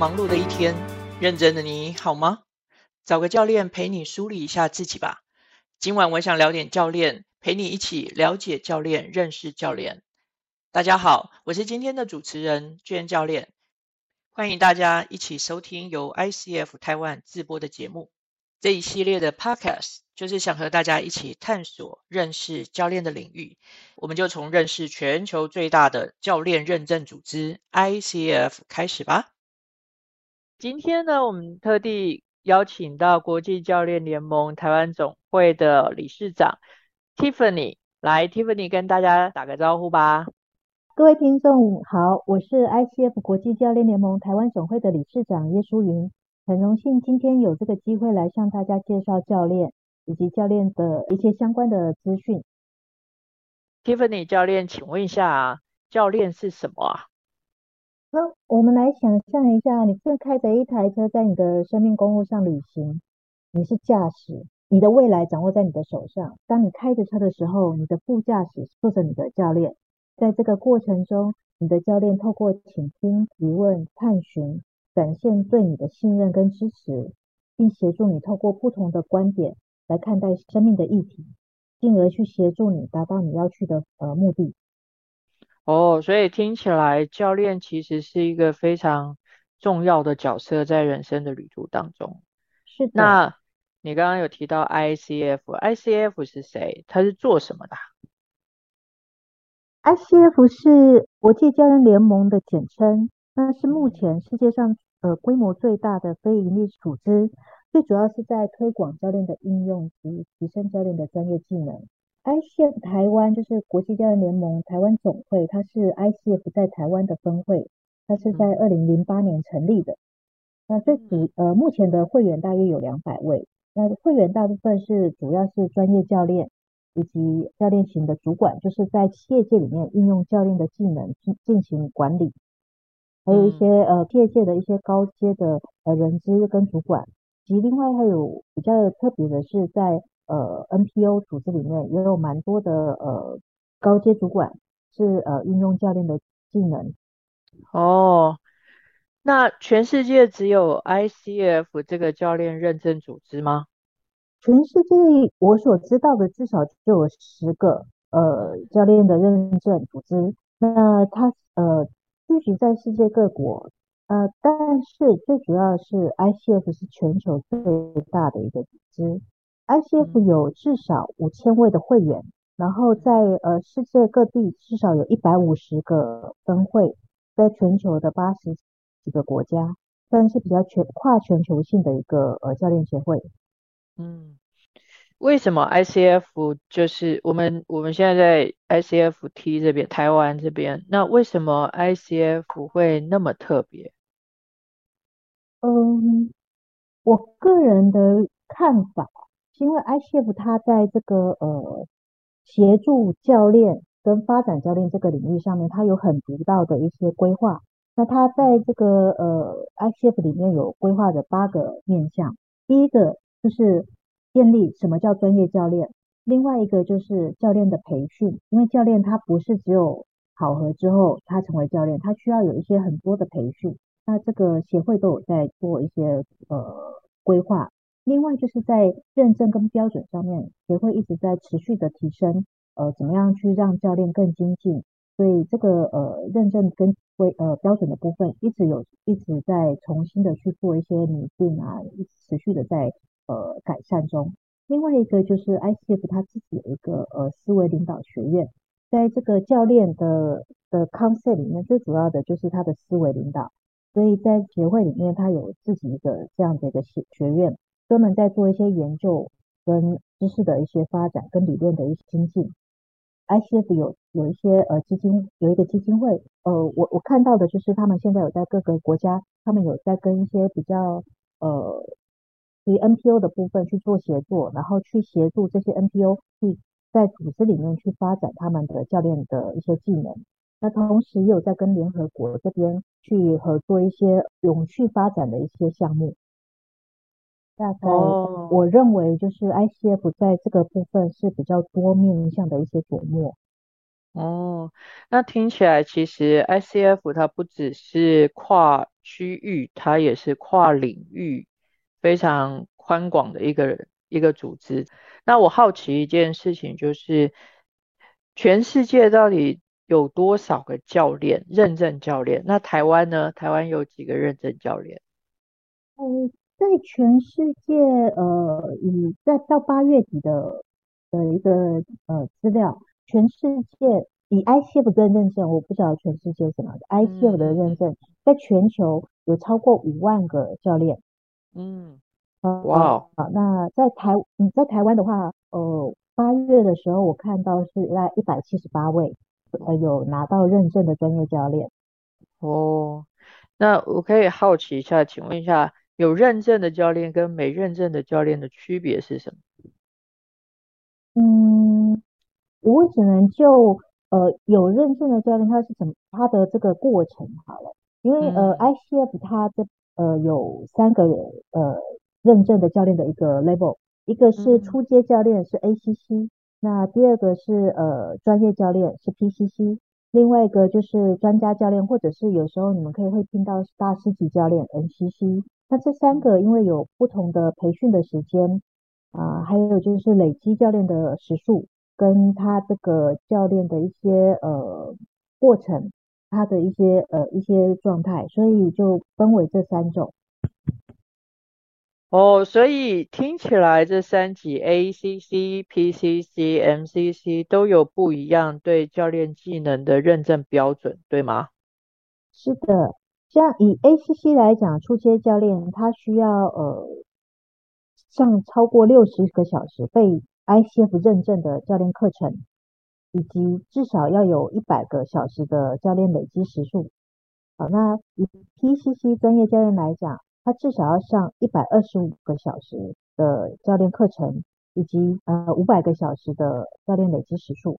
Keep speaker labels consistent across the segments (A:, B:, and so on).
A: 忙碌的一天，认真的你好吗？找个教练陪你梳理一下自己吧。今晚我想聊点教练，陪你一起了解教练，认识教练。大家好，我是今天的主持人娟教练，欢迎大家一起收听由 ICF 台湾自播的节目。这一系列的 podcast 就是想和大家一起探索认识教练的领域，我们就从认识全球最大的教练认证组织 ICF 开始吧。今天呢，我们特地邀请到国际教练联盟台湾总会的理事长 Tiffany 来，Tiffany 跟大家打个招呼吧。
B: 各位听众好，我是 ICF 国际教练联盟台湾总会的理事长叶淑云。很荣幸今天有这个机会来向大家介绍教练以及教练的一些相关的资讯。
A: Tiffany 教练，请问一下啊，教练是什么啊？
B: 那我们来想象一下，你正开着一台车在你的生命公路上旅行，你是驾驶，你的未来掌握在你的手上。当你开着车的时候，你的副驾驶坐着你的教练，在这个过程中，你的教练透过倾听、提问、探寻。展现对你的信任跟支持，并协助你透过不同的观点来看待生命的议题，进而去协助你达到你要去的呃目的。
A: 哦，所以听起来教练其实是一个非常重要的角色，在人生的旅途当中。
B: 是的。
A: 那你刚刚有提到 ICF，ICF 是谁？他是做什么的
B: ？ICF 是国际教练联盟的简称。那是目前世界上呃规模最大的非营利组织，最主要是在推广教练的应用及提升教练的专业技能。ICF 台湾就是国际教练联盟台湾总会，它是 ICF 在台湾的分会，它是在二零零八年成立的。那最主呃目前的会员大约有两百位，那会员大部分是主要是专业教练以及教练型的主管，就是在企业界里面运用教练的技能进进行管理。还有一些呃，业界的一些高阶的呃人资跟主管，及另外还有比较特别的是在，在呃 NPO 组织里面也有蛮多的呃高阶主管是呃运用教练的技能。
A: 哦，那全世界只有 ICF 这个教练认证组织吗？
B: 全世界我所知道的至少就有十个呃教练的认证组织。那它呃。聚集在世界各国，呃，但是最主要是 ICF 是全球最大的一个组织，ICF 有至少五千位的会员，然后在呃世界各地至少有一百五十个分会，在全球的八十几个国家，算是比较全跨全球性的一个呃教练协会，
A: 嗯。为什么 ICF 就是我们我们现在在 ICFT 这边台湾这边，那为什么 ICF 会那么特别？
B: 嗯，我个人的看法，是因为 ICF 它在这个呃协助教练跟发展教练这个领域上面，它有很独到的一些规划。那它在这个呃 ICF 里面有规划的八个面向，第一个就是。建立什么叫专业教练？另外一个就是教练的培训，因为教练他不是只有考核之后他成为教练，他需要有一些很多的培训。那这个协会都有在做一些呃规划。另外就是在认证跟标准上面，协会一直在持续的提升，呃，怎么样去让教练更精进？所以这个呃认证跟规呃标准的部分，一直有一直在重新的去做一些拟定啊，一直持续的在。呃，改善中。另外一个就是 ICF 它自己有一个呃思维领导学院，在这个教练的的 concept 里面，最主要的就是他的思维领导。所以在协会里面，他有自己一个这样的一个学学院，专门在做一些研究跟知识的一些发展，跟理论的一些精进。ICF 有有一些呃基金，有一个基金会，呃，我我看到的就是他们现在有在各个国家，他们有在跟一些比较呃。以 NPO 的部分去做协作，然后去协助这些 NPO 去在组织里面去发展他们的教练的一些技能。那同时也有在跟联合国这边去合作一些永续发展的一些项目。大概我认为就是 ICF 在这个部分是比较多面向的一些琢磨。
A: 哦，那听起来其实 ICF 它不只是跨区域，它也是跨领域非常宽广的一个一个组织。那我好奇一件事情，就是全世界到底有多少个教练认证教练？那台湾呢？台湾有几个认证教练？
B: 嗯，在全世界，呃，以在到八月底的的一个呃资料，全世界以 ICF 的认证，我不晓得全世界什么 ICF 的认证，在全球有超过五万个教练。
A: 嗯。
B: 哇、wow. 好，那在台，嗯，在台湾的话，呃，八月的时候我看到是在一百七十八位，呃，有拿到认证的专业教练。
A: 哦，那我可以好奇一下，请问一下，有认证的教练跟没认证的教练的区别是什么？
B: 嗯，我只能就呃有认证的教练他是怎么他的这个过程好了，因为、嗯、呃 ICF 它这呃有三个呃。认证的教练的一个 level，一个是初阶教练是 ACC，嗯，那第二个是呃专业教练是 PCC，另外一个就是专家教练，或者是有时候你们可以会听到大师级教练 NCC。那这三个因为有不同的培训的时间啊，呃，还有就是累积教练的时数，跟他这个教练的一些呃过程，他的一些呃一些状态，所以就分为这三种。
A: 哦，所以听起来这三级 ACC、PCC、MCC 都有不一样对教练技能的认证标准，对吗？
B: 是的，像以 ACC 来讲，初阶教练他需要呃上超过六十个小时被 ICF 认证的教练课程，以及至少要有一百个小时的教练累积时数。好，那以 PCC 专业教练来讲。他至少要上一百二十五个小时的教练课程，以及呃五百个小时的教练累积时数。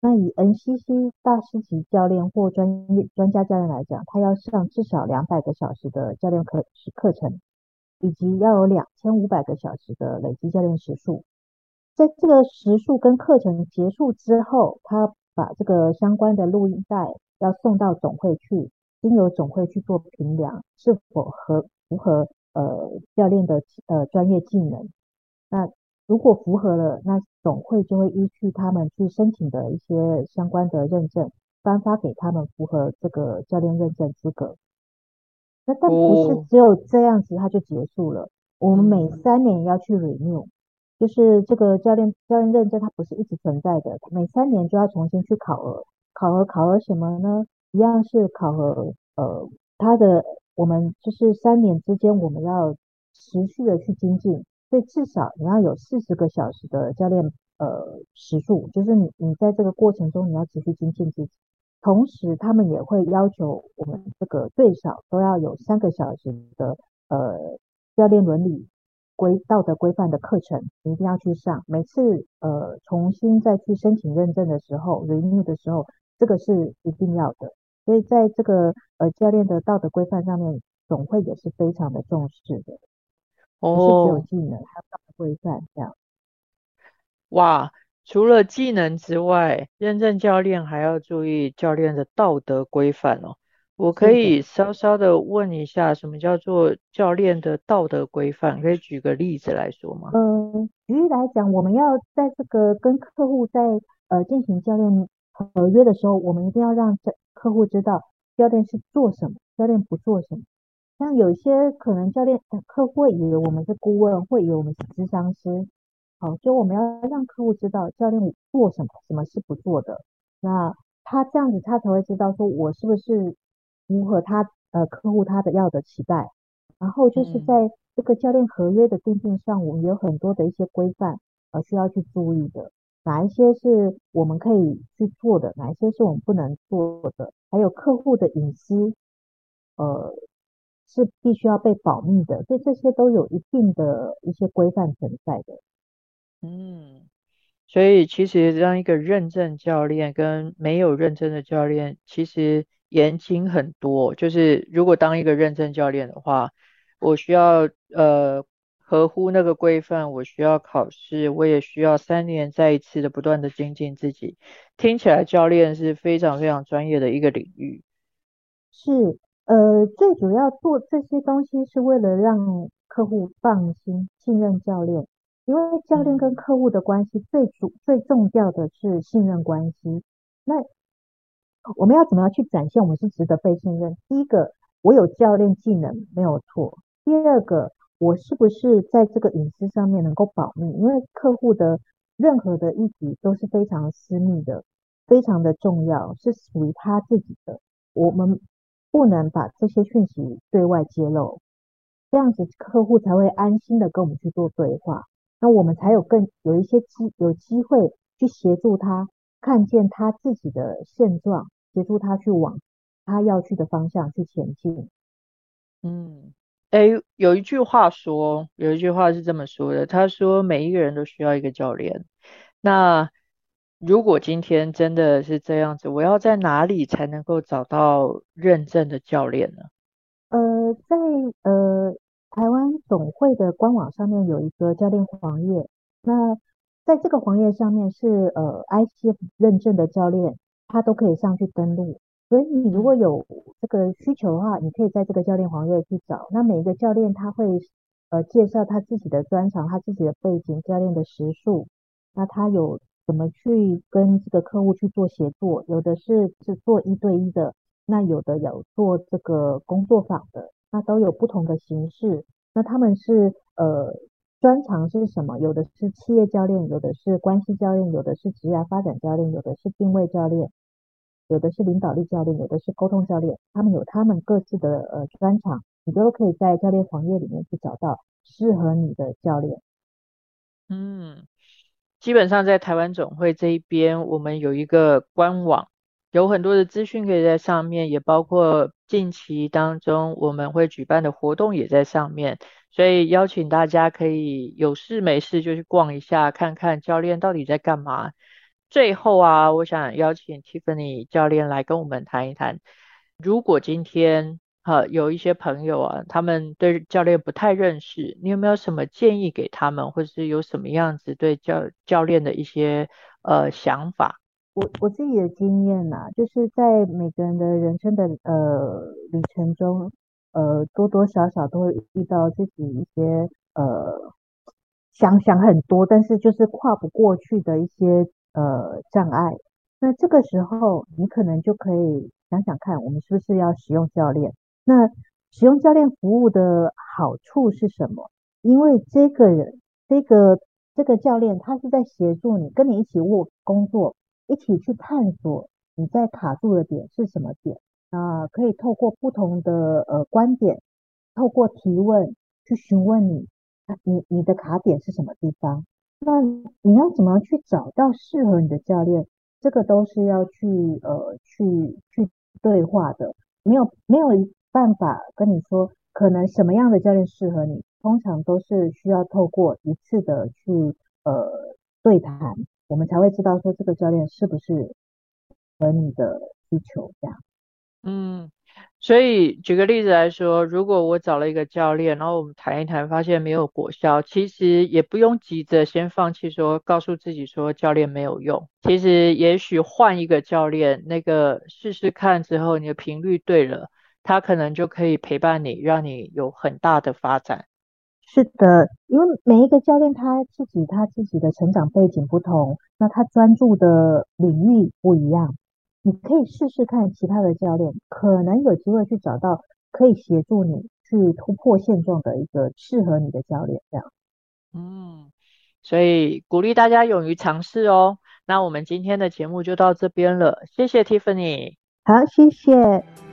B: 那以 NCC 大师级教练或专业专家教练来讲，他要上至少两百个小时的教练课课程，以及要有两千五百个小时的累积教练时数。在这个时数跟课程结束之后，他把这个相关的录音带要送到总会去，经由总会去做评量，是否合。符合呃教练的呃专业技能，那如果符合了，那总会就会依据他们去申请的一些相关的认证，颁发给他们符合这个教练认证资格。那但不是只有这样子，它就结束了。我们每三年要去 renew，就是这个教练教练认证它不是一直存在的，每三年就要重新去考核，考核考核什么呢？一样是考核呃他的。我们就是三年之间，我们要持续的去精进，所以至少你要有四十个小时的教练呃时数，就是你你在这个过程中你要持续精进自己。同时，他们也会要求我们这个最少都要有三个小时的呃教练伦理规道德规范的课程，你一定要去上。每次呃重新再去申请认证的时候，renew 的时候，这个是一定要的。所以在这个呃教练的道德规范上面，总会也是非常的重视的。哦，不是只有技能，还有规范这样。
A: 哇，除了技能之外，认证教练还要注意教练的道德规范哦。我可以稍稍的问一下，什么叫做教练的道德规范？可以举个例子来说吗？
B: 嗯，举例来讲，我们要在这个跟客户在呃进行教练合约的时候，我们一定要让这客户知道教练是做什么，教练不做什么。像有些可能教练客户会以为我们是顾问，会以为我们是咨商师。好，就我们要让客户知道教练做什么，什么是不做的。那他这样子，他才会知道说我是不是符合他呃客户他的要的期待。然后就是在这个教练合约的订定上，我们有很多的一些规范呃需要去注意的。哪一些是我们可以去做的，哪一些是我们不能做的，还有客户的隐私，呃，是必须要被保密的，所以这些都有一定的一些规范存在的。
A: 嗯，所以其实让一个认证教练跟没有认证的教练其实严谨很多。就是如果当一个认证教练的话，我需要呃。合乎那个规范，我需要考试，我也需要三年再一次的不断的精进自己。听起来教练是非常非常专业的一个领域。
B: 是，呃，最主要做这些东西是为了让客户放心、信任教练，因为教练跟客户的关系最主、最重要的是信任关系。那我们要怎么样去展现我们是值得被信任？第一个，我有教练技能没有错；第二个，我是不是在这个隐私上面能够保密？因为客户的任何的议题都是非常私密的，非常的重要，是属于他自己的。我们不能把这些讯息对外揭露，这样子客户才会安心的跟我们去做对话，那我们才有更有一些机有机会去协助他看见他自己的现状，协助他去往他要去的方向去前进。
A: 嗯，哎，有一句话说，有一句话是这么说的，他说每一个人都需要一个教练。那如果今天真的是这样子，我要在哪里才能够找到认证的教练呢？
B: 呃，在呃台湾总会的官网上面有一个教练黄页，那在这个黄页上面是呃 ICF 认证的教练，他都可以上去登录。所以你如果有这个需求的话，你可以在这个教练黄页去找。那每一个教练他会呃介绍他自己的专长、他自己的背景、教练的时数，那他有。怎么去跟这个客户去做协作？有的是是做一对一的，那有的有做这个工作坊的，那都有不同的形式。那他们是呃专长是什么？有的是企业教练，有的是关系教练，有的是职业发展教练，有的是定位教练，有的是领导力教练，有的是沟通教练。他们有他们各自的呃专长，你都可以在教练黄页里面去找到适合你的教练。
A: 嗯。基本上在台湾总会这一边，我们有一个官网，有很多的资讯可以在上面，也包括近期当中我们会举办的活动也在上面，所以邀请大家可以有事没事就去逛一下，看看教练到底在干嘛。最后啊，我想邀请 Tiffany 教练来跟我们谈一谈，如果今天。好，有一些朋友啊，他们对教练不太认识，你有没有什么建议给他们，或者是有什么样子对教教练的一些呃想法？
B: 我我自己的经验呐、啊，就是在每个人的人生的呃旅程中，呃多多少少都会遇到自己一些呃想想很多，但是就是跨不过去的一些呃障碍。那这个时候，你可能就可以想想看，我们是不是要使用教练？那使用教练服务的好处是什么？因为这个人，这个这个教练，他是在协助你，跟你一起握工作，一起去探索你在卡住的点是什么点啊？可以透过不同的呃观点，透过提问去询问你，你你的卡点是什么地方？那你要怎么去找到适合你的教练？这个都是要去呃去去对话的，没有没有。办法跟你说，可能什么样的教练适合你，通常都是需要透过一次的去呃对谈，我们才会知道说这个教练是不是和你的需求这样。
A: 嗯，所以举个例子来说，如果我找了一个教练，然后我们谈一谈，发现没有果效，其实也不用急着先放弃说，告诉自己说教练没有用。其实也许换一个教练，那个试试看之后，你的频率对了。他可能就可以陪伴你，让你有很大的发展。
B: 是的，因为每一个教练他自己他自己的成长背景不同，那他专注的领域不一样。你可以试试看其他的教练，可能有机会去找到可以协助你去突破现状的一个适合你的教练。这样，
A: 嗯，所以鼓励大家勇于尝试哦。那我们今天的节目就到这边了，谢谢 Tiffany。
B: 好，谢谢。